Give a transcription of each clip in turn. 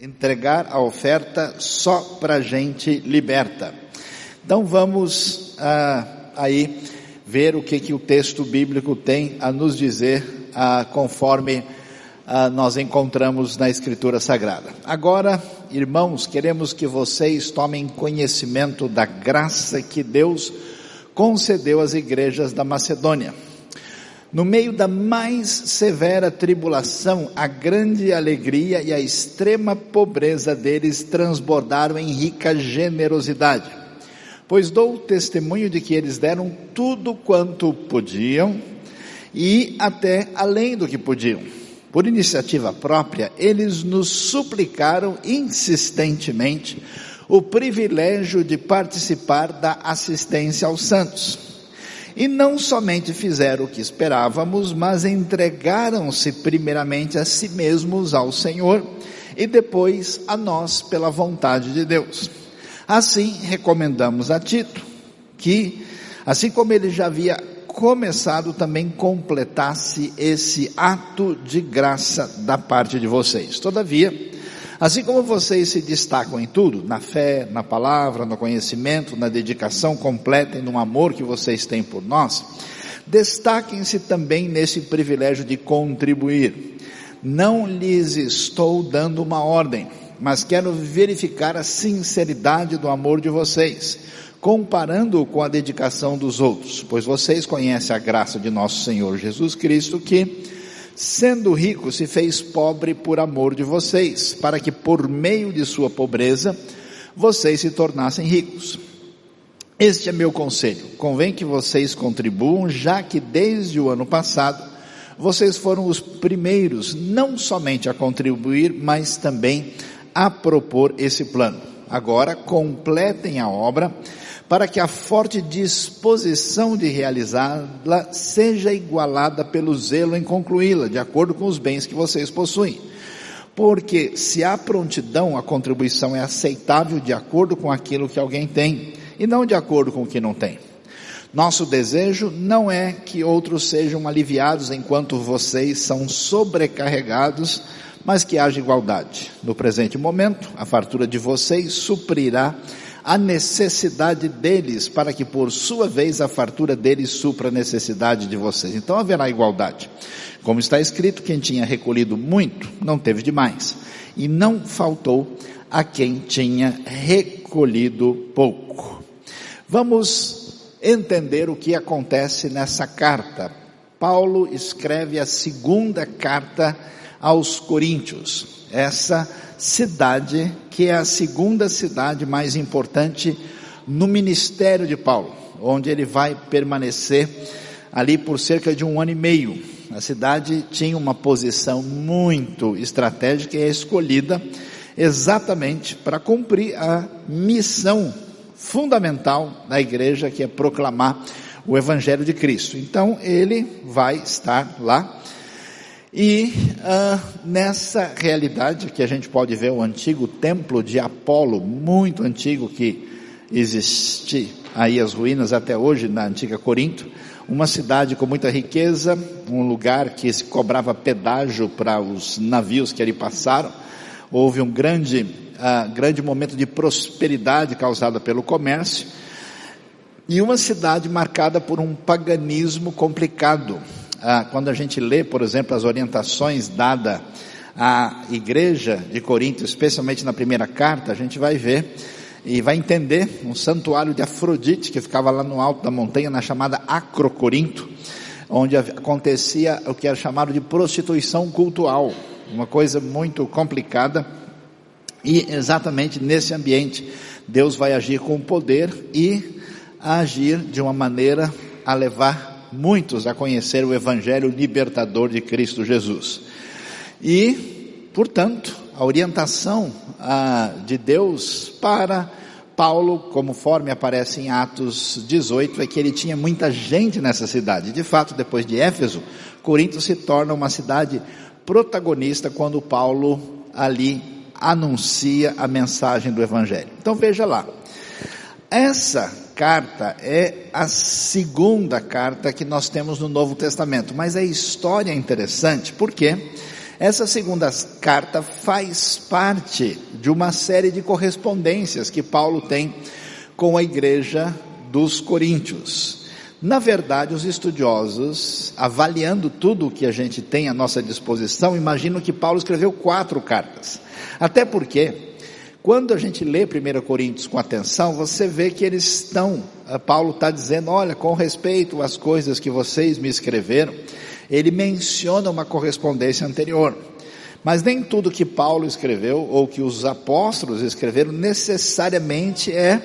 entregar a oferta só para gente liberta. Então vamos ah, aí ver o que, que o texto bíblico tem a nos dizer ah, conforme ah, nós encontramos na Escritura Sagrada. Agora, irmãos, queremos que vocês tomem conhecimento da graça que Deus concedeu às igrejas da Macedônia. No meio da mais severa tribulação, a grande alegria e a extrema pobreza deles transbordaram em rica generosidade. Pois dou testemunho de que eles deram tudo quanto podiam e até além do que podiam. Por iniciativa própria, eles nos suplicaram insistentemente o privilégio de participar da assistência aos santos e não somente fizeram o que esperávamos, mas entregaram-se primeiramente a si mesmos ao Senhor e depois a nós pela vontade de Deus. Assim, recomendamos a Tito que, assim como ele já havia começado, também completasse esse ato de graça da parte de vocês. Todavia, Assim como vocês se destacam em tudo, na fé, na palavra, no conhecimento, na dedicação completa e no amor que vocês têm por nós, destaquem-se também nesse privilégio de contribuir. Não lhes estou dando uma ordem, mas quero verificar a sinceridade do amor de vocês, comparando-o com a dedicação dos outros, pois vocês conhecem a graça de nosso Senhor Jesus Cristo que, sendo rico, se fez pobre por amor de vocês, para que por meio de sua pobreza vocês se tornassem ricos. Este é meu conselho. Convém que vocês contribuam, já que desde o ano passado vocês foram os primeiros não somente a contribuir, mas também a propor esse plano. Agora completem a obra para que a forte disposição de realizá-la seja igualada pelo zelo em concluí-la, de acordo com os bens que vocês possuem. Porque se há prontidão, a contribuição é aceitável de acordo com aquilo que alguém tem, e não de acordo com o que não tem. Nosso desejo não é que outros sejam aliviados enquanto vocês são sobrecarregados, mas que haja igualdade. No presente momento, a fartura de vocês suprirá a necessidade deles, para que por sua vez a fartura deles supra a necessidade de vocês. Então haverá igualdade. Como está escrito, quem tinha recolhido muito, não teve demais. E não faltou a quem tinha recolhido pouco. Vamos entender o que acontece nessa carta. Paulo escreve a segunda carta aos Coríntios. Essa cidade, que é a segunda cidade mais importante no ministério de Paulo, onde ele vai permanecer ali por cerca de um ano e meio. A cidade tinha uma posição muito estratégica e é escolhida exatamente para cumprir a missão fundamental da igreja, que é proclamar o Evangelho de Cristo. Então ele vai estar lá e uh, nessa realidade que a gente pode ver o antigo templo de Apolo, muito antigo, que existe aí as ruínas até hoje na antiga Corinto, uma cidade com muita riqueza, um lugar que se cobrava pedágio para os navios que ali passaram. Houve um grande, uh, grande momento de prosperidade causada pelo comércio. E uma cidade marcada por um paganismo complicado ah, quando a gente lê, por exemplo, as orientações dadas à igreja de Corinto, especialmente na primeira carta, a gente vai ver e vai entender um santuário de Afrodite que ficava lá no alto da montanha, na chamada Acrocorinto, onde acontecia o que era chamado de prostituição cultural, uma coisa muito complicada. E exatamente nesse ambiente, Deus vai agir com poder e agir de uma maneira a levar muitos a conhecer o Evangelho libertador de Cristo Jesus. E, portanto, a orientação ah, de Deus para Paulo, conforme aparece em Atos 18, é que ele tinha muita gente nessa cidade. De fato, depois de Éfeso, Corinto se torna uma cidade protagonista quando Paulo ali anuncia a mensagem do Evangelho. Então veja lá. Essa carta é a segunda carta que nós temos no Novo Testamento, mas a história é interessante porque Essa segunda carta faz parte de uma série de correspondências que Paulo tem com a igreja dos Coríntios. Na verdade, os estudiosos, avaliando tudo o que a gente tem à nossa disposição, imaginam que Paulo escreveu quatro cartas. Até porque, quando a gente lê 1 Coríntios com atenção, você vê que eles estão, eh, Paulo está dizendo, olha, com respeito às coisas que vocês me escreveram, ele menciona uma correspondência anterior. Mas nem tudo que Paulo escreveu ou que os apóstolos escreveram necessariamente é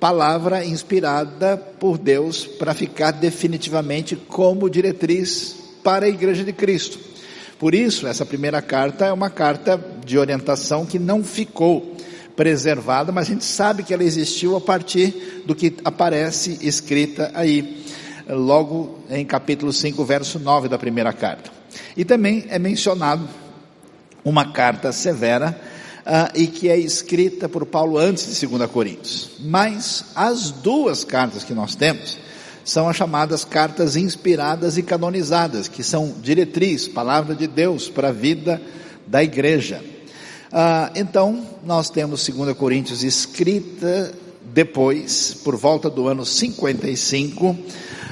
palavra inspirada por Deus para ficar definitivamente como diretriz para a igreja de Cristo. Por isso, essa primeira carta é uma carta de orientação que não ficou preservada, mas a gente sabe que ela existiu a partir do que aparece escrita aí, logo em capítulo 5, verso 9 da primeira carta. E também é mencionado uma carta severa uh, e que é escrita por Paulo antes de 2 Coríntios. Mas as duas cartas que nós temos são as chamadas cartas inspiradas e canonizadas, que são diretriz, palavra de Deus para a vida da igreja. Uh, então, nós temos 2 Coríntios escrita depois, por volta do ano 55,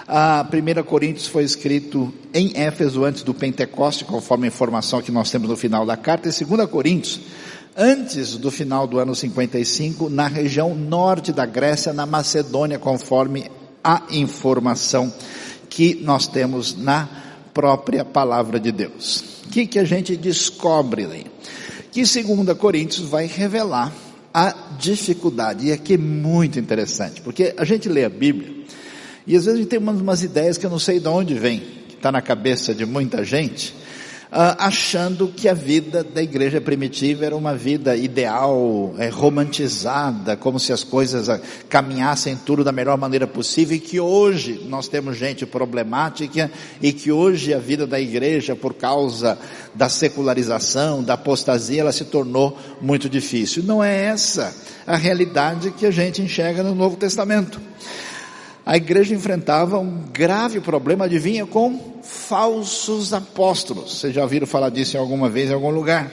a 1 Coríntios foi escrito em Éfeso antes do Pentecoste, conforme a informação que nós temos no final da carta, e 2 Coríntios antes do final do ano 55, na região norte da Grécia, na Macedônia, conforme a informação que nós temos na própria palavra de Deus. O que, que a gente descobre ali? Que 2 Coríntios vai revelar a dificuldade, e aqui é muito interessante, porque a gente lê a Bíblia, e às vezes a gente tem umas, umas ideias que eu não sei de onde vem, que está na cabeça de muita gente, achando que a vida da igreja primitiva era uma vida ideal, é, romantizada, como se as coisas uh, caminhassem tudo da melhor maneira possível e que hoje nós temos gente problemática e que hoje a vida da igreja, por causa da secularização, da apostasia, ela se tornou muito difícil. Não é essa a realidade que a gente enxerga no Novo Testamento a igreja enfrentava um grave problema, adivinha, com falsos apóstolos. Vocês já ouviram falar disso em alguma vez em algum lugar?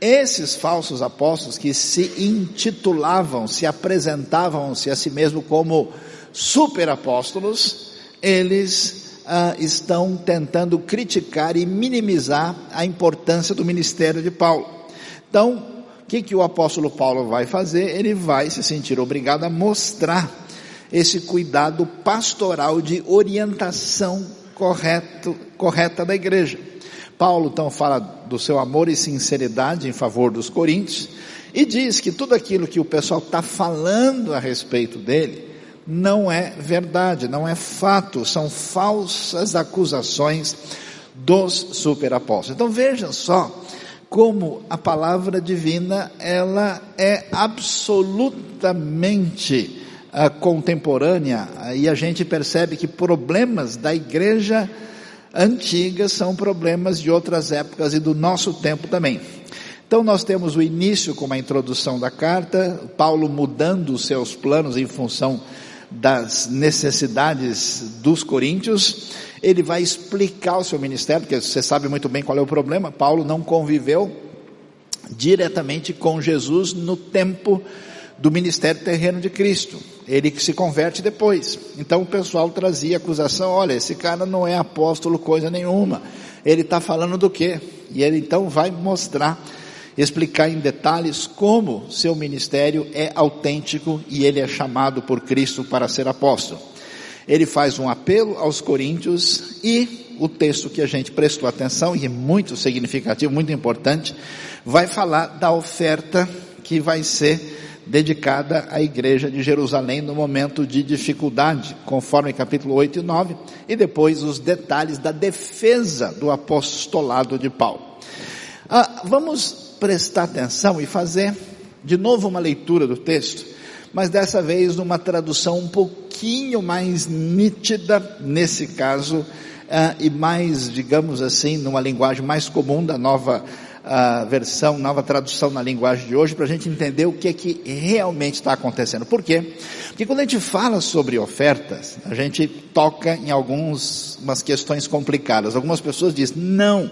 Esses falsos apóstolos que se intitulavam, se apresentavam-se a si mesmo como superapóstolos, eles ah, estão tentando criticar e minimizar a importância do ministério de Paulo. Então, o que, que o apóstolo Paulo vai fazer? Ele vai se sentir obrigado a mostrar esse cuidado pastoral de orientação correto, correta da igreja. Paulo então fala do seu amor e sinceridade em favor dos coríntios e diz que tudo aquilo que o pessoal está falando a respeito dele não é verdade, não é fato, são falsas acusações dos superapóstolos. Então vejam só como a palavra divina ela é absolutamente contemporânea, e a gente percebe que problemas da igreja antiga são problemas de outras épocas e do nosso tempo também. Então nós temos o início com a introdução da carta, Paulo mudando os seus planos em função das necessidades dos coríntios, ele vai explicar o seu ministério, porque você sabe muito bem qual é o problema, Paulo não conviveu diretamente com Jesus no tempo do ministério terreno de Cristo. Ele que se converte depois. Então o pessoal trazia acusação, olha, esse cara não é apóstolo coisa nenhuma. Ele está falando do quê? E ele então vai mostrar, explicar em detalhes como seu ministério é autêntico e ele é chamado por Cristo para ser apóstolo. Ele faz um apelo aos coríntios e o texto que a gente prestou atenção e é muito significativo, muito importante, vai falar da oferta que vai ser dedicada à igreja de Jerusalém no momento de dificuldade, conforme capítulo 8 e 9, e depois os detalhes da defesa do apostolado de Paulo. Ah, vamos prestar atenção e fazer de novo uma leitura do texto, mas dessa vez numa tradução um pouquinho mais nítida, nesse caso, ah, e mais, digamos assim, numa linguagem mais comum da nova a versão, nova tradução na linguagem de hoje, para a gente entender o que é que realmente está acontecendo. Por quê? Porque quando a gente fala sobre ofertas, a gente toca em algumas questões complicadas. Algumas pessoas dizem, não,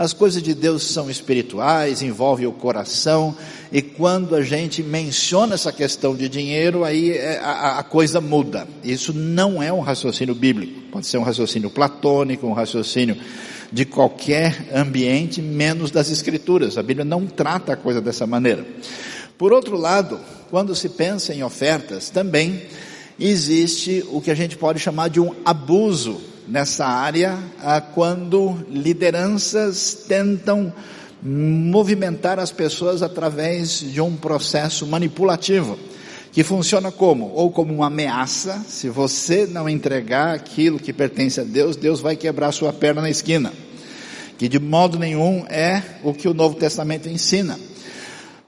As coisas de Deus são espirituais, envolvem o coração, e quando a gente menciona essa questão de dinheiro, aí é, a, a coisa muda. Isso não é um raciocínio bíblico, pode ser um raciocínio platônico, um raciocínio de qualquer ambiente, menos das escrituras. A Bíblia não trata a coisa dessa maneira. Por outro lado, quando se pensa em ofertas, também existe o que a gente pode chamar de um abuso nessa área, quando lideranças tentam movimentar as pessoas através de um processo manipulativo, que funciona como? Ou como uma ameaça, se você não entregar aquilo que pertence a Deus, Deus vai quebrar sua perna na esquina. Que de modo nenhum é o que o Novo Testamento ensina.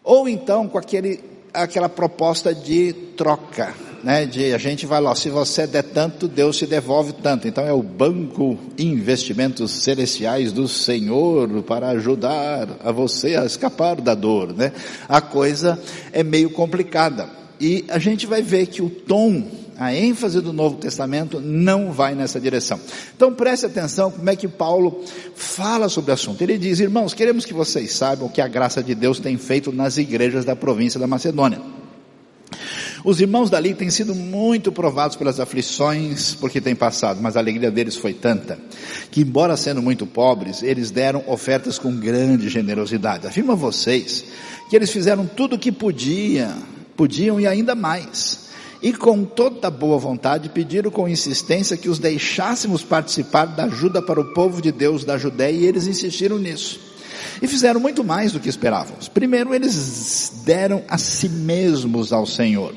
Ou então com aquele, aquela proposta de troca né, de a gente vai lá, se você der tanto, Deus te devolve tanto. Então é o banco investimentos celestiais do Senhor para ajudar a você a escapar da dor, né? A coisa é meio complicada. E a gente vai ver que o tom, a ênfase do Novo Testamento não vai nessa direção. Então preste atenção como é que Paulo fala sobre o assunto. Ele diz, irmãos, queremos que vocês saibam o que a graça de Deus tem feito nas igrejas da província da Macedônia. Os irmãos dali têm sido muito provados pelas aflições porque têm passado, mas a alegria deles foi tanta que, embora sendo muito pobres, eles deram ofertas com grande generosidade. Afirma vocês que eles fizeram tudo o que podiam, podiam e ainda mais. E com toda boa vontade pediram com insistência que os deixássemos participar da ajuda para o povo de Deus da Judéia e eles insistiram nisso. E fizeram muito mais do que esperávamos. Primeiro, eles deram a si mesmos ao Senhor.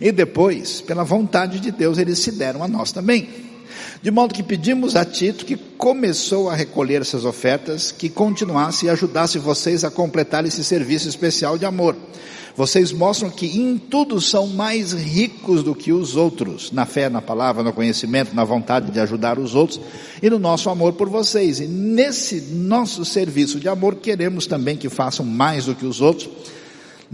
E depois, pela vontade de Deus, eles se deram a nós também. De modo que pedimos a Tito, que começou a recolher essas ofertas, que continuasse e ajudasse vocês a completar esse serviço especial de amor. Vocês mostram que em tudo são mais ricos do que os outros, na fé, na palavra, no conhecimento, na vontade de ajudar os outros e no nosso amor por vocês. E nesse nosso serviço de amor, queremos também que façam mais do que os outros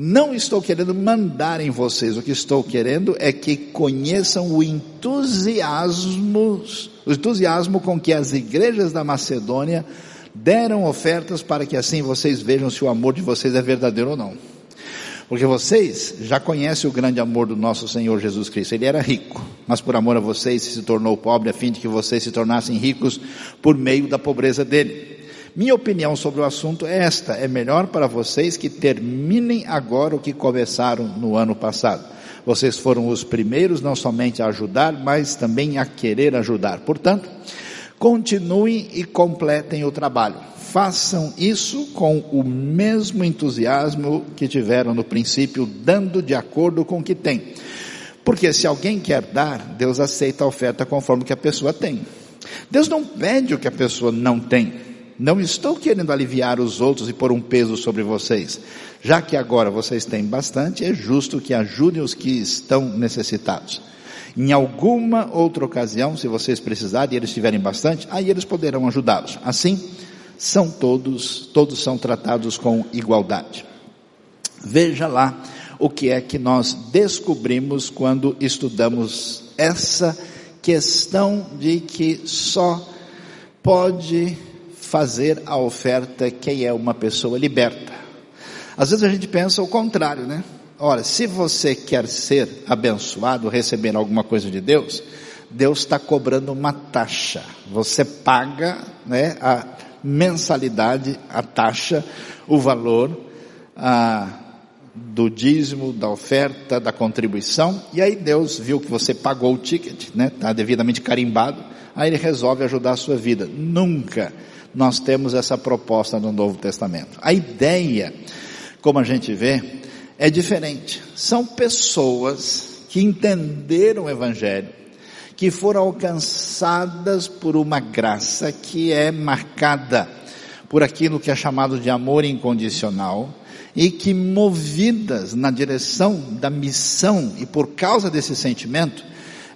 não estou querendo mandar em vocês, o que estou querendo é que conheçam o entusiasmo, o entusiasmo com que as igrejas da Macedônia deram ofertas para que assim vocês vejam se o amor de vocês é verdadeiro ou não. Porque vocês já conhecem o grande amor do nosso Senhor Jesus Cristo. Ele era rico, mas por amor a vocês se tornou pobre a fim de que vocês se tornassem ricos por meio da pobreza dele. Minha opinião sobre o assunto é esta: é melhor para vocês que terminem agora o que começaram no ano passado. Vocês foram os primeiros não somente a ajudar, mas também a querer ajudar. Portanto, continuem e completem o trabalho. Façam isso com o mesmo entusiasmo que tiveram no princípio, dando de acordo com o que tem. Porque se alguém quer dar, Deus aceita a oferta conforme que a pessoa tem. Deus não pede o que a pessoa não tem. Não estou querendo aliviar os outros e pôr um peso sobre vocês. Já que agora vocês têm bastante, é justo que ajudem os que estão necessitados. Em alguma outra ocasião, se vocês precisarem e eles tiverem bastante, aí eles poderão ajudá-los. Assim, são todos, todos são tratados com igualdade. Veja lá o que é que nós descobrimos quando estudamos essa questão de que só pode fazer a oferta quem é uma pessoa liberta. Às vezes a gente pensa o contrário, né? Ora, se você quer ser abençoado, receber alguma coisa de Deus, Deus está cobrando uma taxa. Você paga, né, a mensalidade, a taxa, o valor a, do dízimo, da oferta, da contribuição. E aí Deus viu que você pagou o ticket, né, está devidamente carimbado. Aí Ele resolve ajudar a sua vida. Nunca nós temos essa proposta no Novo Testamento. A ideia, como a gente vê, é diferente. São pessoas que entenderam o Evangelho, que foram alcançadas por uma graça que é marcada por aquilo que é chamado de amor incondicional e que movidas na direção da missão e por causa desse sentimento,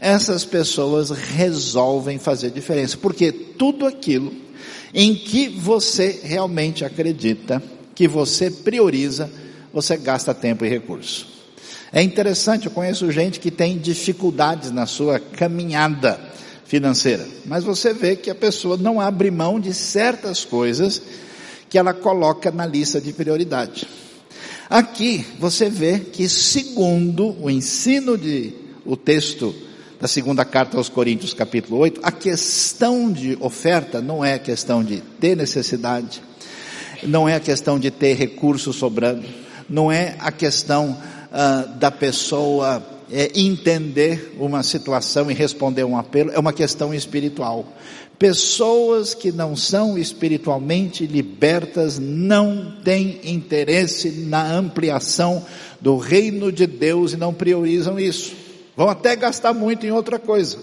essas pessoas resolvem fazer diferença, porque tudo aquilo em que você realmente acredita, que você prioriza, você gasta tempo e recurso. É interessante, eu conheço gente que tem dificuldades na sua caminhada financeira, mas você vê que a pessoa não abre mão de certas coisas que ela coloca na lista de prioridade. Aqui você vê que segundo o ensino de o texto da segunda carta aos Coríntios, capítulo 8, a questão de oferta não é questão de ter necessidade, não é a questão de ter recursos sobrando, não é a questão uh, da pessoa é, entender uma situação e responder um apelo, é uma questão espiritual. Pessoas que não são espiritualmente libertas não têm interesse na ampliação do reino de Deus e não priorizam isso. Vão até gastar muito em outra coisa.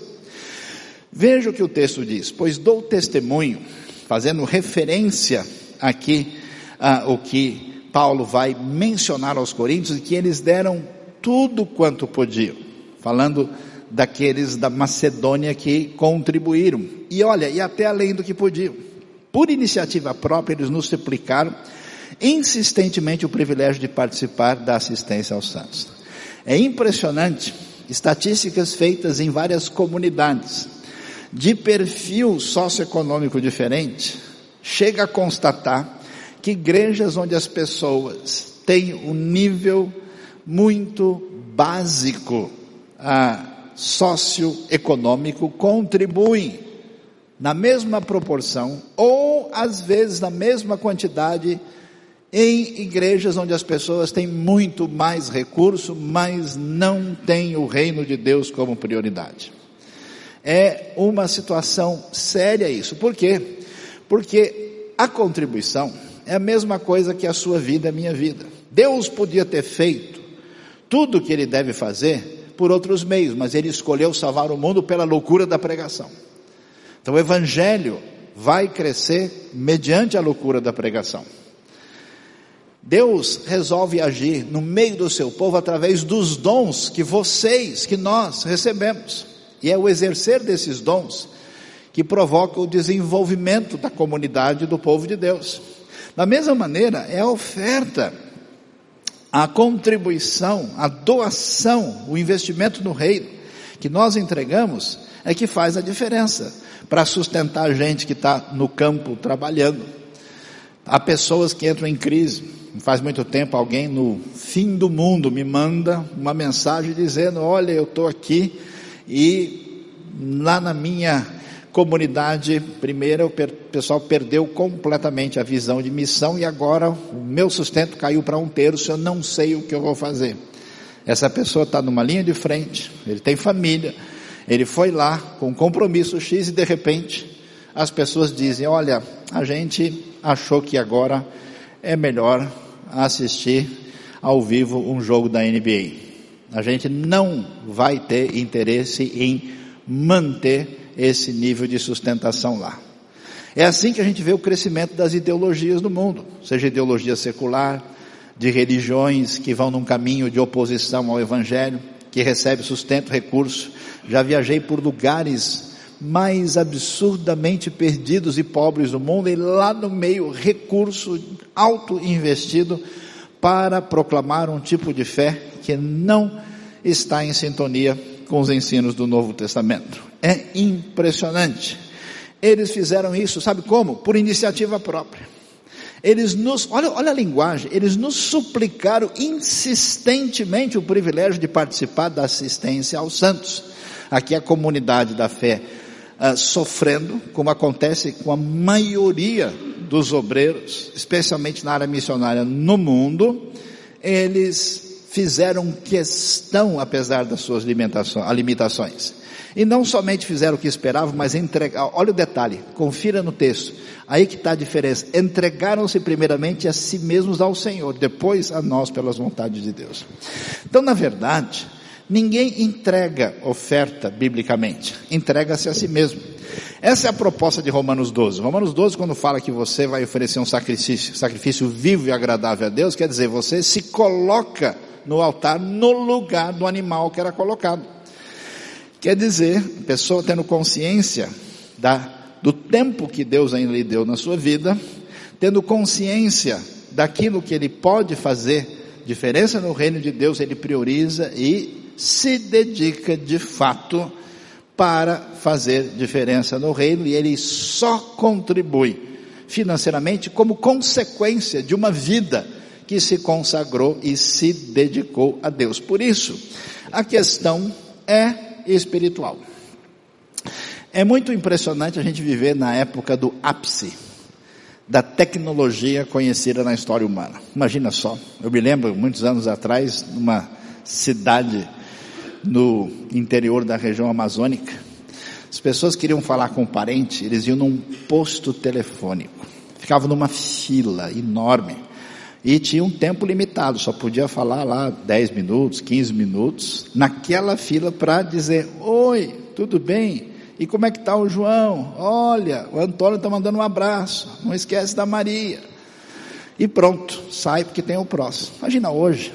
Veja o que o texto diz: Pois dou testemunho, fazendo referência aqui ao que Paulo vai mencionar aos Coríntios, que eles deram tudo quanto podiam, falando daqueles da Macedônia que contribuíram. E olha, e até além do que podiam. Por iniciativa própria, eles nos suplicaram insistentemente o privilégio de participar da assistência aos santos. É impressionante estatísticas feitas em várias comunidades, de perfil socioeconômico diferente, chega a constatar que igrejas onde as pessoas têm um nível muito básico a socioeconômico contribuem na mesma proporção ou às vezes na mesma quantidade em igrejas onde as pessoas têm muito mais recurso, mas não têm o reino de Deus como prioridade. É uma situação séria isso. Por quê? Porque a contribuição é a mesma coisa que a sua vida a minha vida. Deus podia ter feito tudo o que ele deve fazer por outros meios, mas ele escolheu salvar o mundo pela loucura da pregação. Então o evangelho vai crescer mediante a loucura da pregação. Deus resolve agir no meio do seu povo através dos dons que vocês, que nós recebemos. E é o exercer desses dons que provoca o desenvolvimento da comunidade do povo de Deus. Da mesma maneira, é a oferta, a contribuição, a doação, o investimento no reino que nós entregamos é que faz a diferença para sustentar a gente que está no campo trabalhando. Há pessoas que entram em crise, faz muito tempo alguém no fim do mundo me manda uma mensagem dizendo: Olha, eu estou aqui e lá na minha comunidade, primeiro o pessoal perdeu completamente a visão de missão e agora o meu sustento caiu para um terço, eu não sei o que eu vou fazer. Essa pessoa está numa linha de frente, ele tem família, ele foi lá com compromisso X e de repente as pessoas dizem: Olha, a gente achou que agora é melhor assistir ao vivo um jogo da NBA. A gente não vai ter interesse em manter esse nível de sustentação lá. É assim que a gente vê o crescimento das ideologias no mundo, seja ideologia secular, de religiões que vão num caminho de oposição ao evangelho, que recebe sustento, recurso. Já viajei por lugares mais absurdamente perdidos e pobres do mundo, e lá no meio recurso alto investido para proclamar um tipo de fé que não está em sintonia com os ensinos do Novo Testamento. É impressionante. Eles fizeram isso, sabe como? Por iniciativa própria. Eles nos, olha, olha a linguagem, eles nos suplicaram insistentemente o privilégio de participar da assistência aos santos. Aqui a comunidade da fé uh, sofrendo, como acontece com a maioria dos obreiros, especialmente na área missionária no mundo, eles fizeram questão, apesar das suas limitações. E não somente fizeram o que esperavam, mas entregaram, olha o detalhe, confira no texto, aí que está a diferença, entregaram-se primeiramente a si mesmos ao Senhor, depois a nós pelas vontades de Deus. Então, na verdade, Ninguém entrega oferta biblicamente, entrega-se a si mesmo. Essa é a proposta de Romanos 12. Romanos 12, quando fala que você vai oferecer um sacrifício, sacrifício vivo e agradável a Deus, quer dizer, você se coloca no altar no lugar do animal que era colocado. Quer dizer, a pessoa tendo consciência da, do tempo que Deus ainda lhe deu na sua vida, tendo consciência daquilo que ele pode fazer diferença no reino de Deus, ele prioriza e se dedica de fato para fazer diferença no reino e ele só contribui financeiramente como consequência de uma vida que se consagrou e se dedicou a Deus. Por isso, a questão é espiritual. É muito impressionante a gente viver na época do ápice da tecnologia conhecida na história humana. Imagina só, eu me lembro muitos anos atrás, numa cidade no interior da região amazônica, as pessoas queriam falar com um parente, eles iam num posto telefônico, ficavam numa fila enorme e tinha um tempo limitado, só podia falar lá 10 minutos, 15 minutos, naquela fila para dizer: Oi, tudo bem? E como é que está o João? Olha, o Antônio está mandando um abraço. Não esquece da Maria. E pronto, sai porque tem o próximo. Imagina hoje,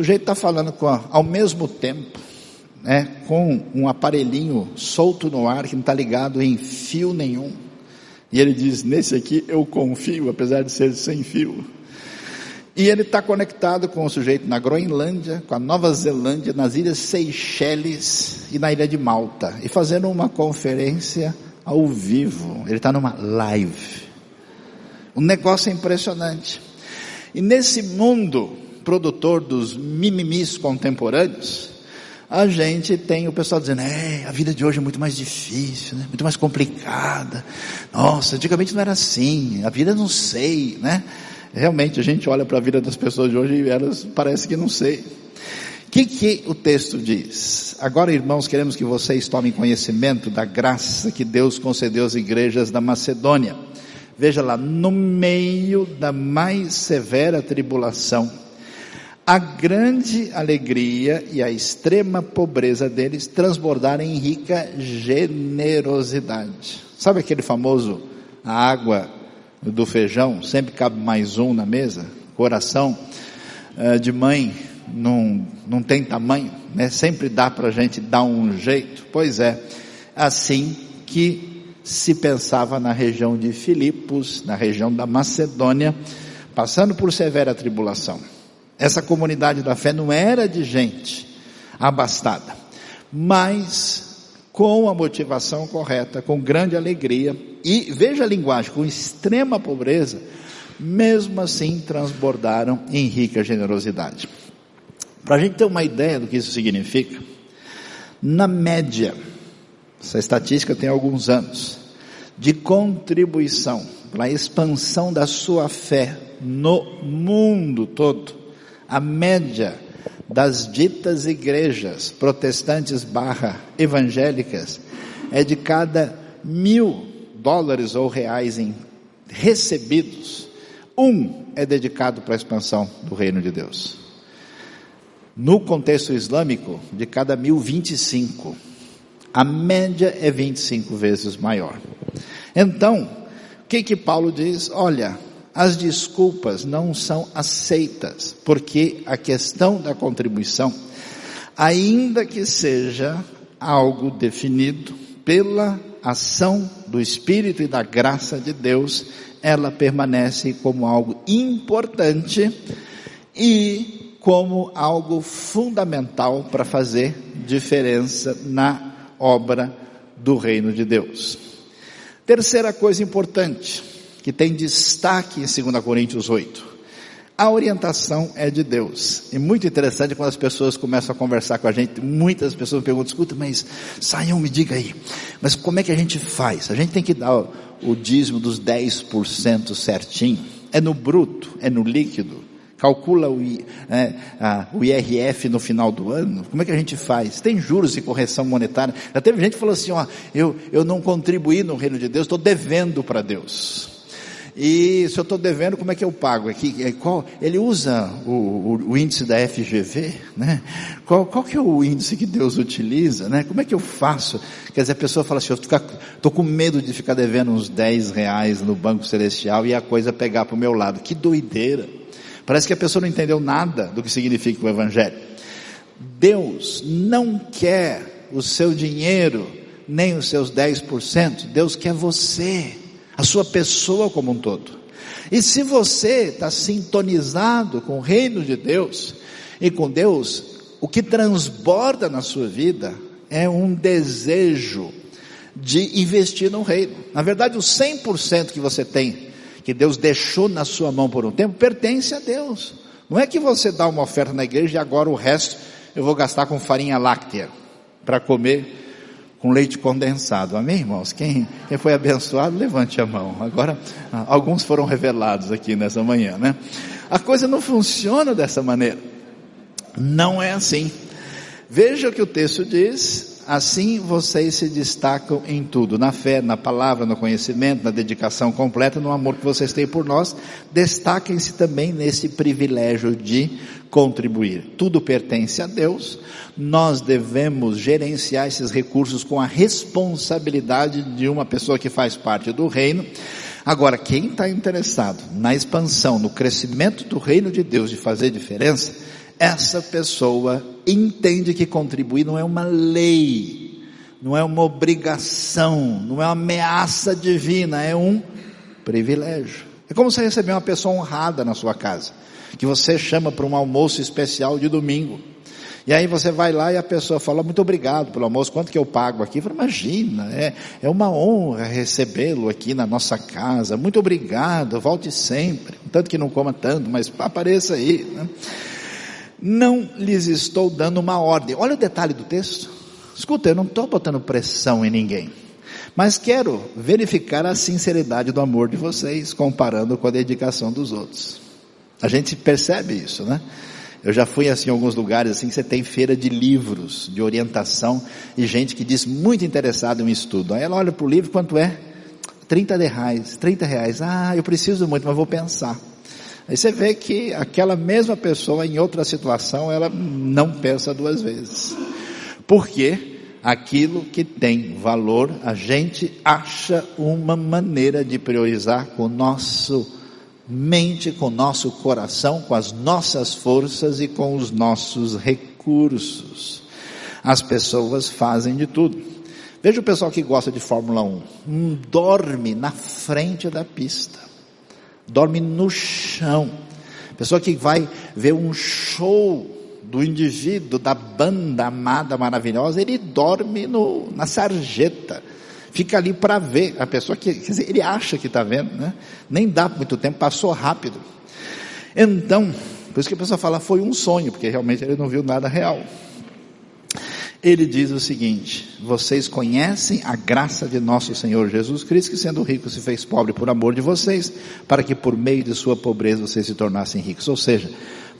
sujeito está falando com ao mesmo tempo, né, com um aparelhinho solto no ar que não está ligado em fio nenhum. E ele diz: nesse aqui eu confio, apesar de ser sem fio. E ele está conectado com o sujeito na Groenlândia, com a Nova Zelândia, nas ilhas Seychelles e na ilha de Malta. E fazendo uma conferência ao vivo. Ele está numa live. Um negócio impressionante. E nesse mundo produtor dos mimimis contemporâneos, a gente tem o pessoal dizendo, é, a vida de hoje é muito mais difícil, né? muito mais complicada. Nossa, antigamente não era assim, a vida não sei, né? Realmente a gente olha para a vida das pessoas de hoje e elas parece que não sei. O que, que o texto diz? Agora, irmãos, queremos que vocês tomem conhecimento da graça que Deus concedeu às igrejas da Macedônia. Veja lá, no meio da mais severa tribulação, a grande alegria e a extrema pobreza deles transbordaram em rica generosidade. Sabe aquele famoso a água do feijão, sempre cabe mais um na mesa, coração uh, de mãe não, não tem tamanho, né? sempre dá para a gente dar um jeito. Pois é, assim que se pensava na região de Filipos, na região da Macedônia, passando por severa tribulação. Essa comunidade da fé não era de gente abastada, mas com a motivação correta, com grande alegria, e veja a linguagem, com extrema pobreza, mesmo assim transbordaram em rica generosidade. Para a gente ter uma ideia do que isso significa, na média, essa estatística tem alguns anos, de contribuição para a expansão da sua fé no mundo todo, a média das ditas igrejas protestantes barra evangélicas é de cada mil dólares ou reais em recebidos, um é dedicado para a expansão do reino de Deus. No contexto islâmico, de cada mil, 25. A média é 25 vezes maior. Então, o que que Paulo diz? Olha, as desculpas não são aceitas, porque a questão da contribuição, ainda que seja algo definido pela ação do Espírito e da graça de Deus, ela permanece como algo importante e como algo fundamental para fazer diferença na obra do reino de Deus. Terceira coisa importante, que tem destaque em 2 Coríntios 8. A orientação é de Deus. E muito interessante quando as pessoas começam a conversar com a gente, muitas pessoas perguntam, escuta, mas saiam, me diga aí, mas como é que a gente faz? A gente tem que dar o, dízimo dos 10% certinho? É no bruto? É no líquido? calcula o, é, a, o IRF no final do ano, como é que a gente faz? Tem juros e correção monetária. Já teve gente que falou assim, ó, eu, eu não contribuí no reino de Deus, estou devendo para Deus. E se eu estou devendo, como é que eu pago? Aqui, é, qual, ele usa o, o, o, índice da FGV, né? Qual, qual que é o índice que Deus utiliza, né? Como é que eu faço? Quer dizer, a pessoa fala assim, eu estou com medo de ficar devendo uns 10 reais no Banco Celestial e a coisa pegar para o meu lado. Que doideira. Parece que a pessoa não entendeu nada do que significa o Evangelho. Deus não quer o seu dinheiro, nem os seus 10%. Deus quer você a sua pessoa como um todo. E se você está sintonizado com o reino de Deus e com Deus, o que transborda na sua vida é um desejo de investir no reino. Na verdade, o 100% que você tem, que Deus deixou na sua mão por um tempo, pertence a Deus. Não é que você dá uma oferta na igreja e agora o resto eu vou gastar com farinha láctea para comer com leite condensado. Amém, irmãos? Quem, quem foi abençoado, levante a mão. Agora, alguns foram revelados aqui nessa manhã, né? A coisa não funciona dessa maneira. Não é assim. Veja o que o texto diz. Assim vocês se destacam em tudo, na fé, na palavra, no conhecimento, na dedicação completa, no amor que vocês têm por nós. Destaquem-se também nesse privilégio de contribuir. Tudo pertence a Deus. Nós devemos gerenciar esses recursos com a responsabilidade de uma pessoa que faz parte do reino. Agora, quem está interessado na expansão, no crescimento do reino de Deus, de fazer diferença, essa pessoa entende que contribuir não é uma lei, não é uma obrigação, não é uma ameaça divina, é um privilégio. É como você receber uma pessoa honrada na sua casa, que você chama para um almoço especial de domingo. E aí você vai lá e a pessoa fala, muito obrigado pelo almoço, quanto que eu pago aqui? Fala, imagina, é, é uma honra recebê-lo aqui na nossa casa, muito obrigado, volte sempre, tanto que não coma tanto, mas apareça aí. Né? Não lhes estou dando uma ordem. Olha o detalhe do texto. Escuta, eu não estou botando pressão em ninguém. Mas quero verificar a sinceridade do amor de vocês, comparando com a dedicação dos outros. A gente percebe isso, né? Eu já fui assim em alguns lugares assim que você tem feira de livros, de orientação e gente que diz muito interessado em um estudo. Aí ela olha para o livro, quanto é? 30 reais, 30 reais. Ah, eu preciso muito, mas vou pensar. Aí você vê que aquela mesma pessoa em outra situação, ela não pensa duas vezes. Porque aquilo que tem valor, a gente acha uma maneira de priorizar com o nosso mente, com o nosso coração, com as nossas forças e com os nossos recursos. As pessoas fazem de tudo. Veja o pessoal que gosta de Fórmula 1. Um dorme na frente da pista. Dorme no chão. Pessoa que vai ver um show do indivíduo, da banda amada, maravilhosa, ele dorme no, na sarjeta fica ali para ver a pessoa que, quer dizer, ele acha que está vendo, né? Nem dá muito tempo, passou rápido. Então, por isso que a pessoa fala foi um sonho, porque realmente ele não viu nada real. Ele diz o seguinte: vocês conhecem a graça de nosso Senhor Jesus Cristo, que sendo rico se fez pobre por amor de vocês, para que por meio de sua pobreza vocês se tornassem ricos. Ou seja,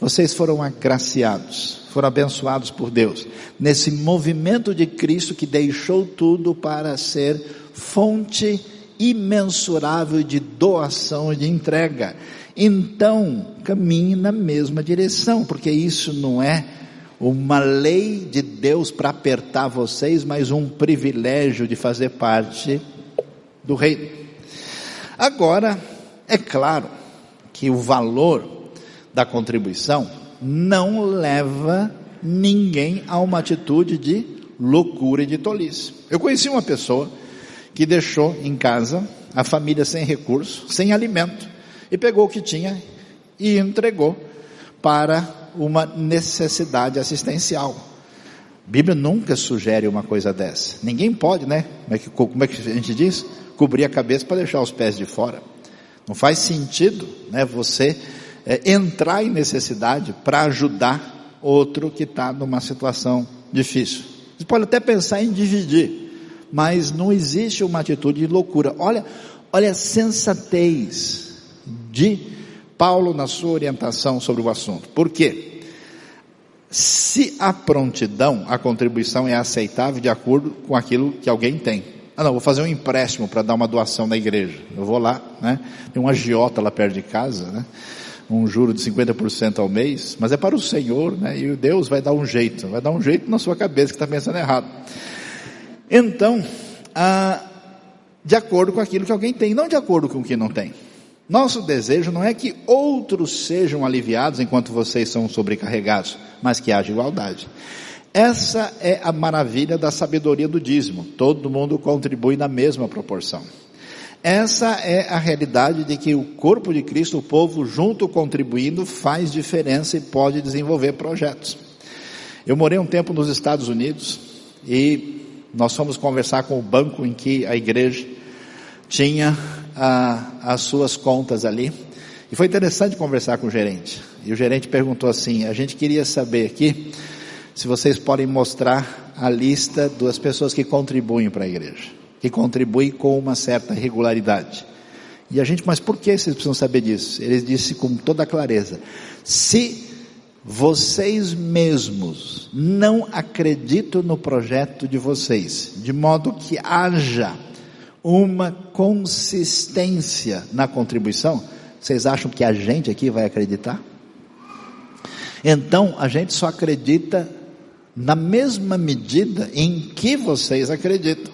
vocês foram agraciados, foram abençoados por Deus, nesse movimento de Cristo que deixou tudo para ser fonte imensurável de doação e de entrega. Então, caminhe na mesma direção, porque isso não é uma lei de Deus para apertar vocês, mas um privilégio de fazer parte do reino. Agora, é claro que o valor da contribuição não leva ninguém a uma atitude de loucura e de tolice. Eu conheci uma pessoa que deixou em casa a família sem recurso, sem alimento, e pegou o que tinha e entregou para uma necessidade assistencial. A Bíblia nunca sugere uma coisa dessa. Ninguém pode, né? Como é que, como é que a gente diz? Cobrir a cabeça para deixar os pés de fora. Não faz sentido, né? Você é, entrar em necessidade para ajudar outro que está numa situação difícil. Você pode até pensar em dividir, mas não existe uma atitude de loucura. Olha, olha a sensatez de Paulo na sua orientação sobre o assunto. Por quê? Se a prontidão, a contribuição é aceitável de acordo com aquilo que alguém tem. Ah não, vou fazer um empréstimo para dar uma doação na igreja. Eu vou lá, né? Tem um agiota lá perto de casa, né? um juro de 50% ao mês, mas é para o Senhor, né? E Deus vai dar um jeito, vai dar um jeito na sua cabeça que está pensando errado. Então, ah, de acordo com aquilo que alguém tem, não de acordo com o que não tem. Nosso desejo não é que outros sejam aliviados enquanto vocês são sobrecarregados, mas que haja igualdade. Essa é a maravilha da sabedoria do dízimo. Todo mundo contribui na mesma proporção. Essa é a realidade de que o corpo de Cristo, o povo junto contribuindo, faz diferença e pode desenvolver projetos. Eu morei um tempo nos Estados Unidos e nós fomos conversar com o banco em que a igreja tinha ah, as suas contas ali. E foi interessante conversar com o gerente. E o gerente perguntou assim: a gente queria saber aqui se vocês podem mostrar a lista das pessoas que contribuem para a igreja, que contribuem com uma certa regularidade. E a gente, mas por que vocês precisam saber disso? Ele disse com toda clareza: se vocês mesmos não acreditam no projeto de vocês, de modo que haja uma consistência na contribuição, vocês acham que a gente aqui vai acreditar? Então, a gente só acredita na mesma medida em que vocês acreditam.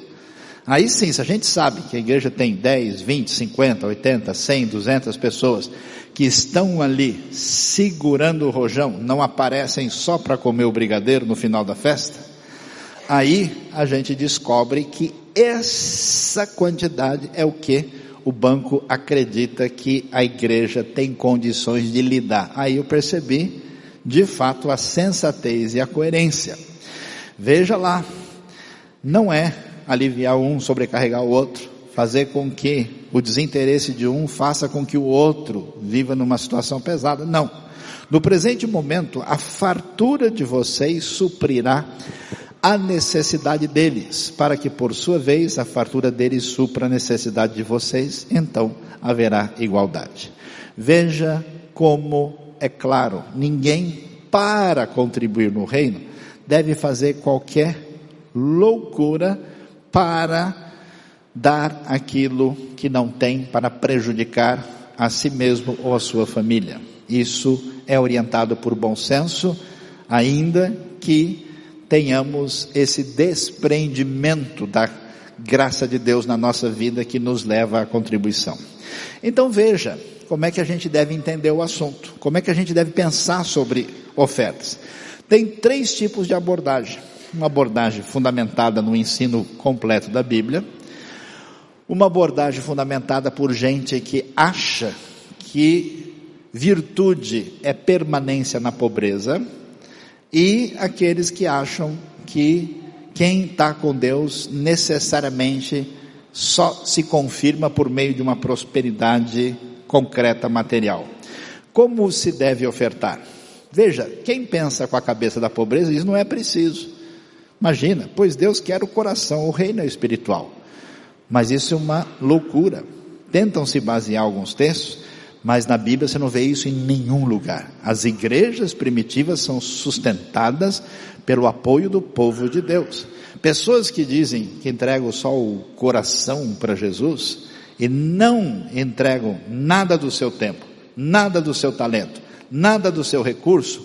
Aí sim, se a gente sabe que a igreja tem 10, 20, 50, 80, 100, 200 pessoas que estão ali segurando o rojão, não aparecem só para comer o brigadeiro no final da festa, aí a gente descobre que essa quantidade é o que o banco acredita que a igreja tem condições de lidar. Aí eu percebi, de fato, a sensatez e a coerência. Veja lá, não é aliviar um, sobrecarregar o outro, fazer com que o desinteresse de um faça com que o outro viva numa situação pesada. Não. No presente momento, a fartura de vocês suprirá a necessidade deles, para que por sua vez a fartura deles supra a necessidade de vocês, então haverá igualdade. Veja como é claro, ninguém para contribuir no reino deve fazer qualquer loucura para dar aquilo que não tem para prejudicar a si mesmo ou a sua família. Isso é orientado por bom senso, ainda que tenhamos esse desprendimento da graça de Deus na nossa vida que nos leva à contribuição. Então veja como é que a gente deve entender o assunto, como é que a gente deve pensar sobre ofertas. Tem três tipos de abordagem. Uma abordagem fundamentada no ensino completo da Bíblia, uma abordagem fundamentada por gente que acha que virtude é permanência na pobreza, e aqueles que acham que quem está com Deus necessariamente só se confirma por meio de uma prosperidade concreta material. Como se deve ofertar? Veja, quem pensa com a cabeça da pobreza, isso não é preciso. Imagina, pois Deus quer o coração, o reino espiritual. Mas isso é uma loucura. Tentam se basear alguns textos, mas na Bíblia você não vê isso em nenhum lugar. As igrejas primitivas são sustentadas pelo apoio do povo de Deus. Pessoas que dizem que entregam só o coração para Jesus e não entregam nada do seu tempo, nada do seu talento, nada do seu recurso,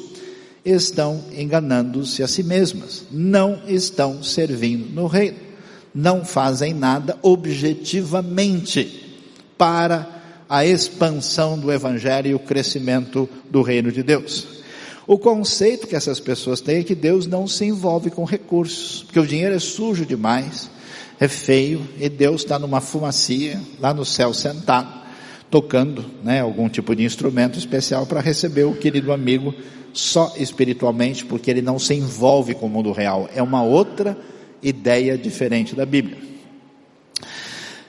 estão enganando-se a si mesmas, não estão servindo no reino não fazem nada objetivamente para a expansão do Evangelho e o crescimento do reino de Deus. O conceito que essas pessoas têm é que Deus não se envolve com recursos, porque o dinheiro é sujo demais, é feio, e Deus está numa fumacia, lá no céu sentado, tocando né, algum tipo de instrumento especial para receber o querido amigo só espiritualmente, porque ele não se envolve com o mundo real. É uma outra ideia diferente da Bíblia.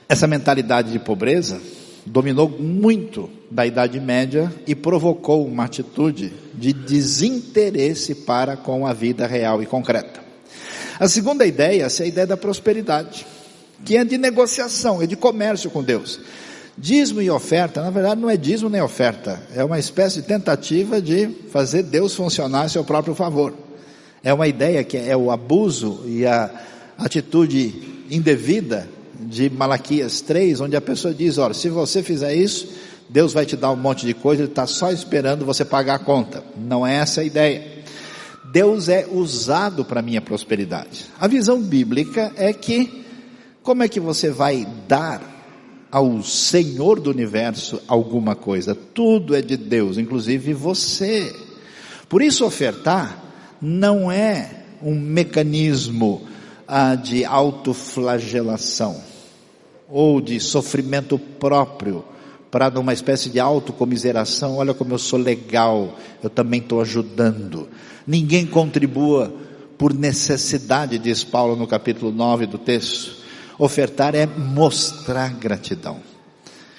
Essa mentalidade de pobreza dominou muito da Idade Média e provocou uma atitude de desinteresse para com a vida real e concreta. A segunda ideia é a ideia da prosperidade, que é de negociação, é de comércio com Deus. Dízimo e oferta, na verdade não é dízimo nem oferta, é uma espécie de tentativa de fazer Deus funcionar a seu próprio favor. É uma ideia que é o abuso e a atitude indevida de Malaquias 3, onde a pessoa diz: olha, se você fizer isso, Deus vai te dar um monte de coisa, Ele está só esperando você pagar a conta. Não é essa a ideia. Deus é usado para a minha prosperidade. A visão bíblica é que, como é que você vai dar ao Senhor do universo alguma coisa? Tudo é de Deus, inclusive você. Por isso, ofertar não é um mecanismo ah, de autoflagelação ou de sofrimento próprio para numa espécie de autocomiseração, olha como eu sou legal, eu também estou ajudando. Ninguém contribua por necessidade, diz Paulo no capítulo 9 do texto. Ofertar é mostrar gratidão.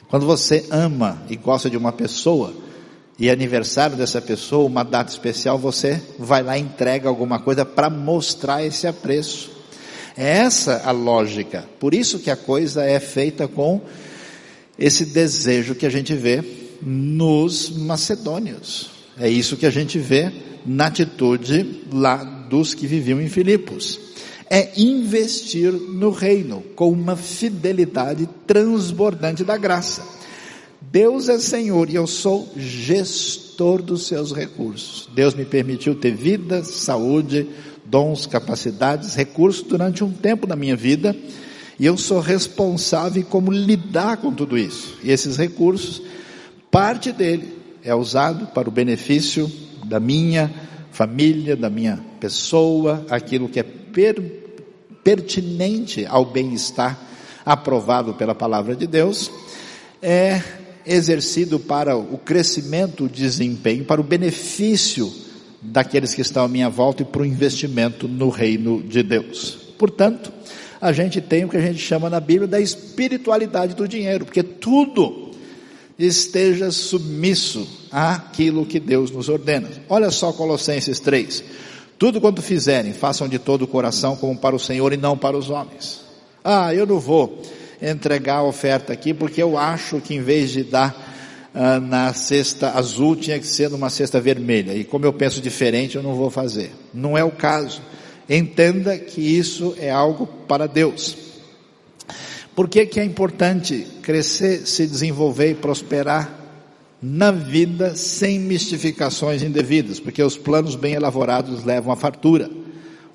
Quando você ama e gosta de uma pessoa, e aniversário dessa pessoa, uma data especial, você vai lá e entrega alguma coisa para mostrar esse apreço. É essa a lógica. Por isso que a coisa é feita com esse desejo que a gente vê nos macedônios. É isso que a gente vê na atitude lá dos que viviam em Filipos. É investir no reino com uma fidelidade transbordante da graça. Deus é Senhor e eu sou gestor dos seus recursos. Deus me permitiu ter vida, saúde, dons, capacidades, recursos durante um tempo da minha vida e eu sou responsável em como lidar com tudo isso. E esses recursos, parte dele é usado para o benefício da minha família, da minha pessoa, aquilo que é per, pertinente ao bem-estar aprovado pela palavra de Deus, é exercido para o crescimento, o desempenho, para o benefício daqueles que estão à minha volta e para o investimento no reino de Deus. Portanto, a gente tem o que a gente chama na Bíblia da espiritualidade do dinheiro, porque tudo esteja submisso àquilo que Deus nos ordena. Olha só Colossenses 3. Tudo quanto fizerem, façam de todo o coração como para o Senhor e não para os homens. Ah, eu não vou entregar a oferta aqui, porque eu acho que em vez de dar ah, na cesta azul, tinha que ser numa cesta vermelha. E como eu penso diferente, eu não vou fazer. Não é o caso. Entenda que isso é algo para Deus. Por que, que é importante crescer, se desenvolver e prosperar na vida sem mistificações indevidas? Porque os planos bem elaborados levam à fartura.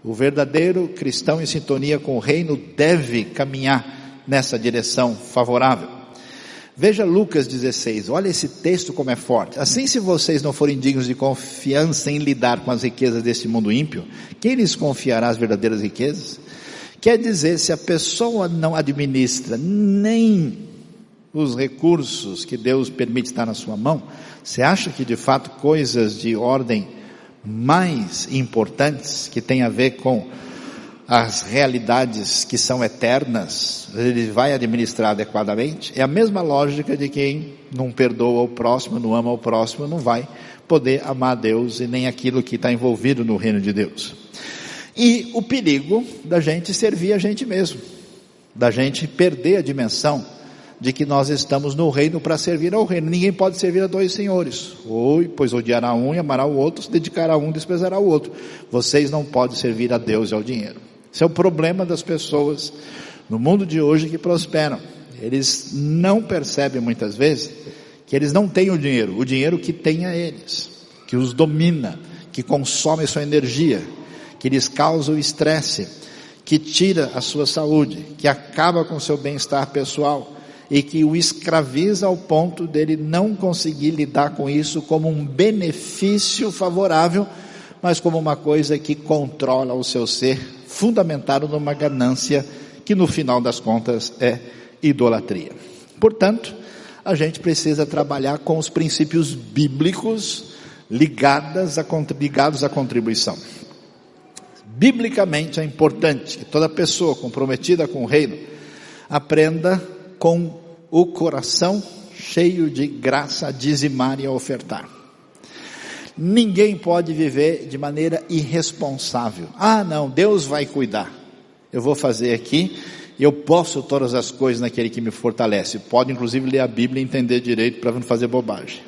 O verdadeiro cristão em sintonia com o reino deve caminhar nessa direção favorável. Veja Lucas 16, olha esse texto como é forte. Assim, se vocês não forem dignos de confiança em lidar com as riquezas deste mundo ímpio, quem lhes confiará as verdadeiras riquezas? Quer dizer, se a pessoa não administra nem os recursos que Deus permite estar na sua mão, você acha que de fato coisas de ordem mais importantes que tem a ver com as realidades que são eternas, ele vai administrar adequadamente. É a mesma lógica de quem não perdoa o próximo, não ama o próximo, não vai poder amar Deus e nem aquilo que está envolvido no reino de Deus. E o perigo da gente servir a gente mesmo, da gente perder a dimensão de que nós estamos no reino para servir ao reino. Ninguém pode servir a dois senhores. Ou, pois odiará um e amará o outro, se dedicará a um e desprezará o outro. Vocês não podem servir a Deus e ao dinheiro. Esse é o problema das pessoas no mundo de hoje que prosperam. Eles não percebem muitas vezes que eles não têm o dinheiro, o dinheiro que tem a eles, que os domina, que consome sua energia, que lhes causa o estresse, que tira a sua saúde, que acaba com seu bem-estar pessoal e que o escraviza ao ponto dele não conseguir lidar com isso como um benefício favorável, mas como uma coisa que controla o seu ser fundamentado numa ganância que no final das contas é idolatria. Portanto, a gente precisa trabalhar com os princípios bíblicos ligados à contribuição. Biblicamente é importante que toda pessoa comprometida com o reino aprenda com o coração cheio de graça a dizimar e a ofertar. Ninguém pode viver de maneira irresponsável. Ah, não, Deus vai cuidar. Eu vou fazer aqui, eu posso todas as coisas naquele que me fortalece. Pode inclusive ler a Bíblia e entender direito para não fazer bobagem.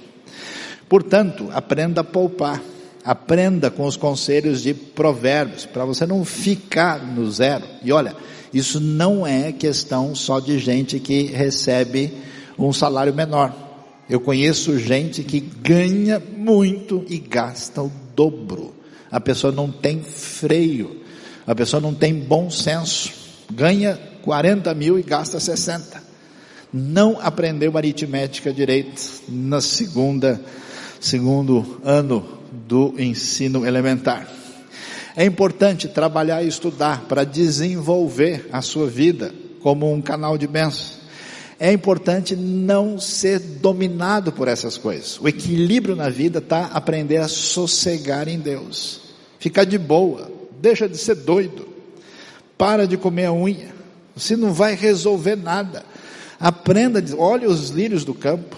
Portanto, aprenda a poupar. Aprenda com os conselhos de provérbios, para você não ficar no zero. E olha, isso não é questão só de gente que recebe um salário menor. Eu conheço gente que ganha muito e gasta o dobro. A pessoa não tem freio. A pessoa não tem bom senso. Ganha 40 mil e gasta 60. Não aprendeu aritmética direito na segunda, segundo ano do ensino elementar. É importante trabalhar e estudar para desenvolver a sua vida como um canal de bênção é importante não ser dominado por essas coisas. O equilíbrio na vida está aprender a sossegar em Deus. Ficar de boa, deixa de ser doido, para de comer a unha, você não vai resolver nada. Aprenda, olhe os lírios do campo,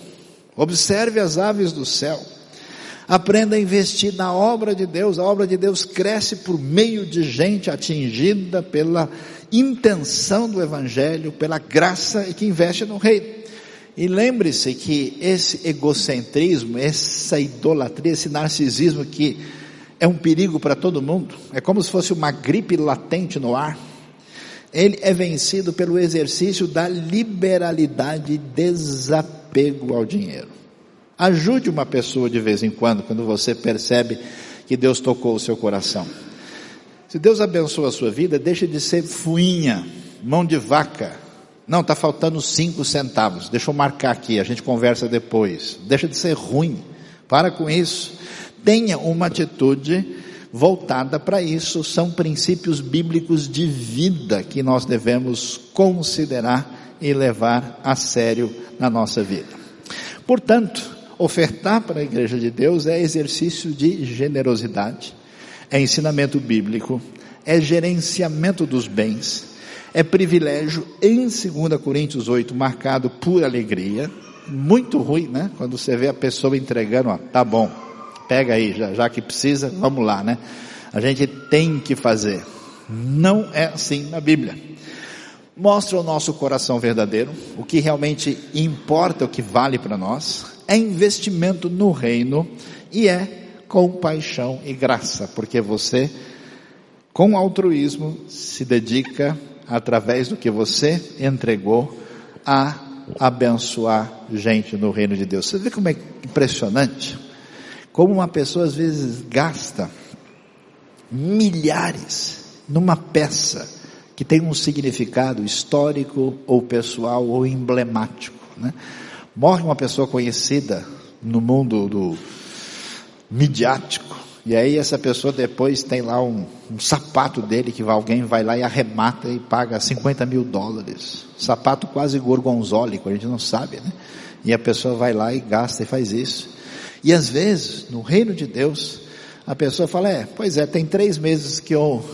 observe as aves do céu, aprenda a investir na obra de Deus, a obra de Deus cresce por meio de gente atingida pela intenção do Evangelho, pela graça e que investe no reino. E lembre-se que esse egocentrismo, essa idolatria, esse narcisismo que é um perigo para todo mundo, é como se fosse uma gripe latente no ar. Ele é vencido pelo exercício da liberalidade e desapego ao dinheiro. Ajude uma pessoa de vez em quando, quando você percebe que Deus tocou o seu coração. Se Deus abençoa a sua vida, deixe de ser fuinha, mão de vaca, não, está faltando cinco centavos. Deixa eu marcar aqui, a gente conversa depois. Deixa de ser ruim. Para com isso. Tenha uma atitude voltada para isso. São princípios bíblicos de vida que nós devemos considerar e levar a sério na nossa vida. Portanto, ofertar para a igreja de Deus é exercício de generosidade, é ensinamento bíblico, é gerenciamento dos bens, é privilégio em 2 Coríntios 8, marcado por alegria. Muito ruim, né? Quando você vê a pessoa entregando, ó, tá bom, pega aí, já, já que precisa, vamos lá, né? A gente tem que fazer. Não é assim na Bíblia. Mostra o nosso coração verdadeiro, o que realmente importa, o que vale para nós, é investimento no reino e é compaixão e graça, porque você, com altruísmo, se dedica através do que você entregou, a abençoar gente no reino de Deus. Você vê como é impressionante? Como uma pessoa às vezes gasta milhares numa peça que tem um significado histórico ou pessoal ou emblemático. Né? Morre uma pessoa conhecida no mundo do midiático, e aí essa pessoa depois tem lá um, um, sapato dele que alguém vai lá e arremata e paga 50 mil dólares. Sapato quase gorgonzólico, a gente não sabe, né? E a pessoa vai lá e gasta e faz isso. E às vezes, no reino de Deus, a pessoa fala, é, pois é, tem três meses que eu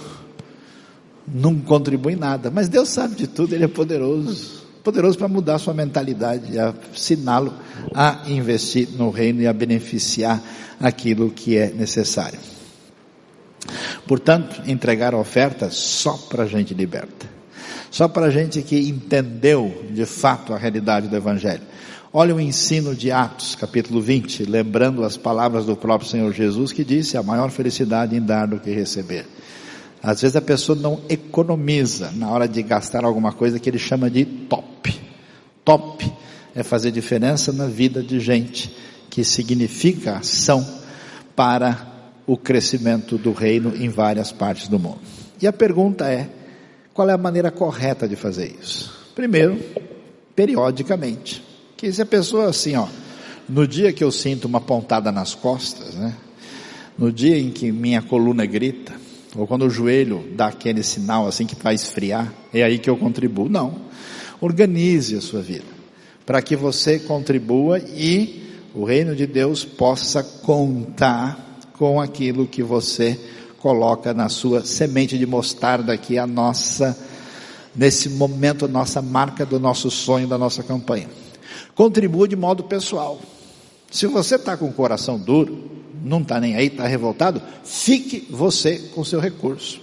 não contribuo em nada. Mas Deus sabe de tudo, Ele é poderoso. Poderoso para mudar sua mentalidade, a ensiná-lo a investir no reino e a beneficiar aquilo que é necessário. Portanto, entregar a oferta só para gente liberta. Só para gente que entendeu de fato a realidade do Evangelho. Olha o ensino de Atos, capítulo 20, lembrando as palavras do próprio Senhor Jesus que disse a maior felicidade em dar do que receber. Às vezes a pessoa não economiza na hora de gastar alguma coisa que ele chama de top. Top é fazer diferença na vida de gente que significa ação para o crescimento do reino em várias partes do mundo. E a pergunta é: qual é a maneira correta de fazer isso? Primeiro, periodicamente. Que se a pessoa assim, ó, no dia que eu sinto uma pontada nas costas, né? No dia em que minha coluna grita, ou quando o joelho dá aquele sinal assim que vai esfriar, é aí que eu contribuo. Não. Organize a sua vida para que você contribua e o reino de Deus possa contar com aquilo que você coloca na sua semente de mostarda aqui a nossa nesse momento a nossa marca do nosso sonho da nossa campanha. Contribua de modo pessoal. Se você está com o coração duro, não está nem aí, está revoltado, fique você com seu recurso.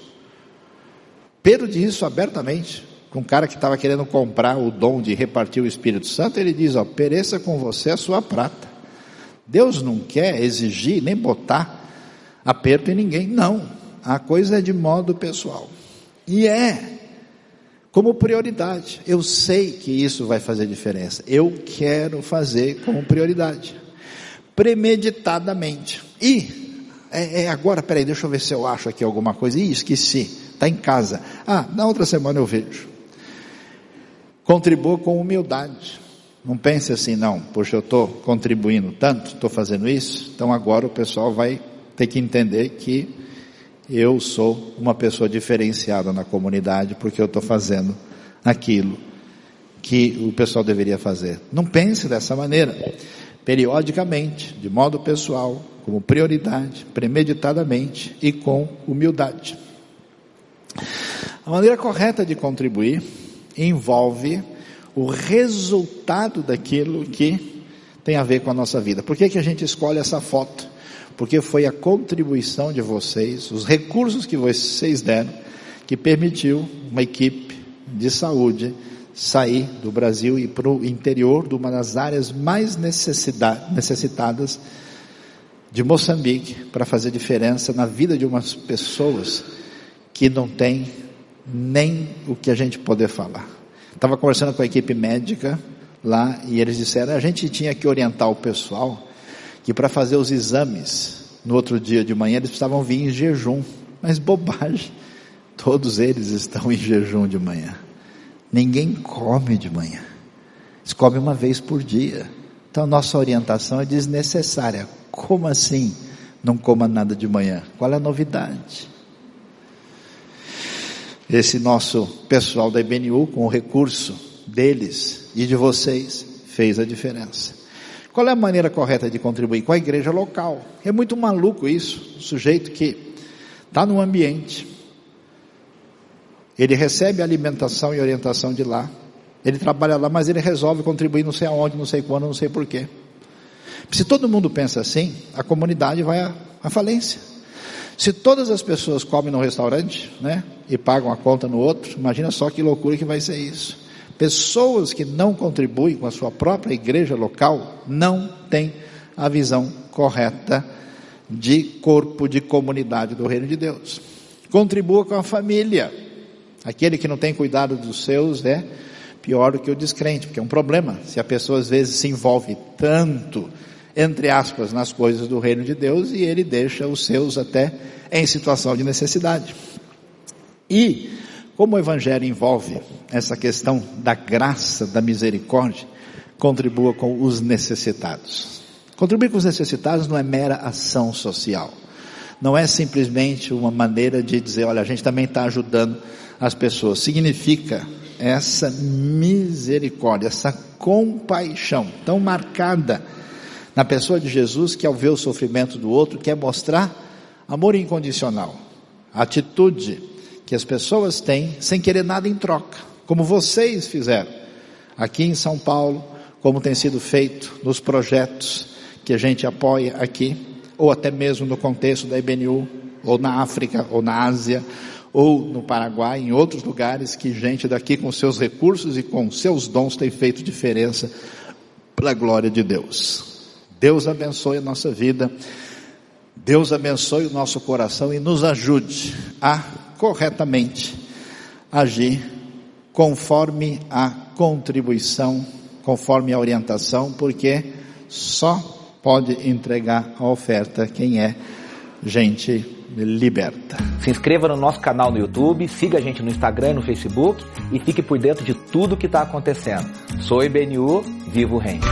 Pedro diz isso abertamente um cara que estava querendo comprar o dom de repartir o Espírito Santo, ele diz, ó, pereça com você a sua prata. Deus não quer exigir nem botar aperto em ninguém, não. A coisa é de modo pessoal. E é como prioridade. Eu sei que isso vai fazer diferença. Eu quero fazer como prioridade. Premeditadamente. E, é, é agora, peraí, deixa eu ver se eu acho aqui alguma coisa. Ih, esqueci. Está em casa. Ah, na outra semana eu vejo. Contribua com humildade. Não pense assim, não, poxa, eu estou contribuindo tanto, estou fazendo isso, então agora o pessoal vai ter que entender que eu sou uma pessoa diferenciada na comunidade porque eu estou fazendo aquilo que o pessoal deveria fazer. Não pense dessa maneira. Periodicamente, de modo pessoal, como prioridade, premeditadamente e com humildade. A maneira correta de contribuir envolve o resultado daquilo que tem a ver com a nossa vida. Por que, que a gente escolhe essa foto? Porque foi a contribuição de vocês, os recursos que vocês deram, que permitiu uma equipe de saúde sair do Brasil e para o interior de uma das áreas mais necessitadas de Moçambique para fazer diferença na vida de umas pessoas que não têm nem o que a gente poder falar. Estava conversando com a equipe médica lá e eles disseram a gente tinha que orientar o pessoal que para fazer os exames no outro dia de manhã eles precisavam vir em jejum. Mas bobagem. Todos eles estão em jejum de manhã. Ninguém come de manhã. Eles comem uma vez por dia. Então nossa orientação é desnecessária. Como assim? Não coma nada de manhã. Qual é a novidade? Esse nosso pessoal da IBNU, com o recurso deles e de vocês, fez a diferença. Qual é a maneira correta de contribuir? Com a igreja local. É muito maluco isso. O sujeito que está no ambiente, ele recebe alimentação e orientação de lá. Ele trabalha lá, mas ele resolve contribuir não sei aonde, não sei quando, não sei porquê. Se todo mundo pensa assim, a comunidade vai à falência. Se todas as pessoas comem no restaurante, né, e pagam a conta no outro, imagina só que loucura que vai ser isso. Pessoas que não contribuem com a sua própria igreja local não têm a visão correta de corpo de comunidade do reino de Deus. Contribua com a família. Aquele que não tem cuidado dos seus é pior do que o descrente, porque é um problema. Se a pessoa às vezes se envolve tanto, entre aspas, nas coisas do reino de Deus e ele deixa os seus até em situação de necessidade. E, como o Evangelho envolve essa questão da graça, da misericórdia, contribua com os necessitados. Contribuir com os necessitados não é mera ação social. Não é simplesmente uma maneira de dizer, olha, a gente também está ajudando as pessoas. Significa essa misericórdia, essa compaixão tão marcada na pessoa de Jesus que ao ver o sofrimento do outro quer mostrar amor incondicional, atitude que as pessoas têm sem querer nada em troca, como vocês fizeram aqui em São Paulo, como tem sido feito nos projetos que a gente apoia aqui, ou até mesmo no contexto da IBNU, ou na África, ou na Ásia, ou no Paraguai, em outros lugares que gente daqui com seus recursos e com seus dons tem feito diferença para a glória de Deus. Deus abençoe a nossa vida, Deus abençoe o nosso coração e nos ajude a corretamente agir conforme a contribuição, conforme a orientação, porque só pode entregar a oferta quem é gente liberta. Se inscreva no nosso canal no YouTube, siga a gente no Instagram e no Facebook e fique por dentro de tudo que está acontecendo. Sou IBNU, vivo o reino.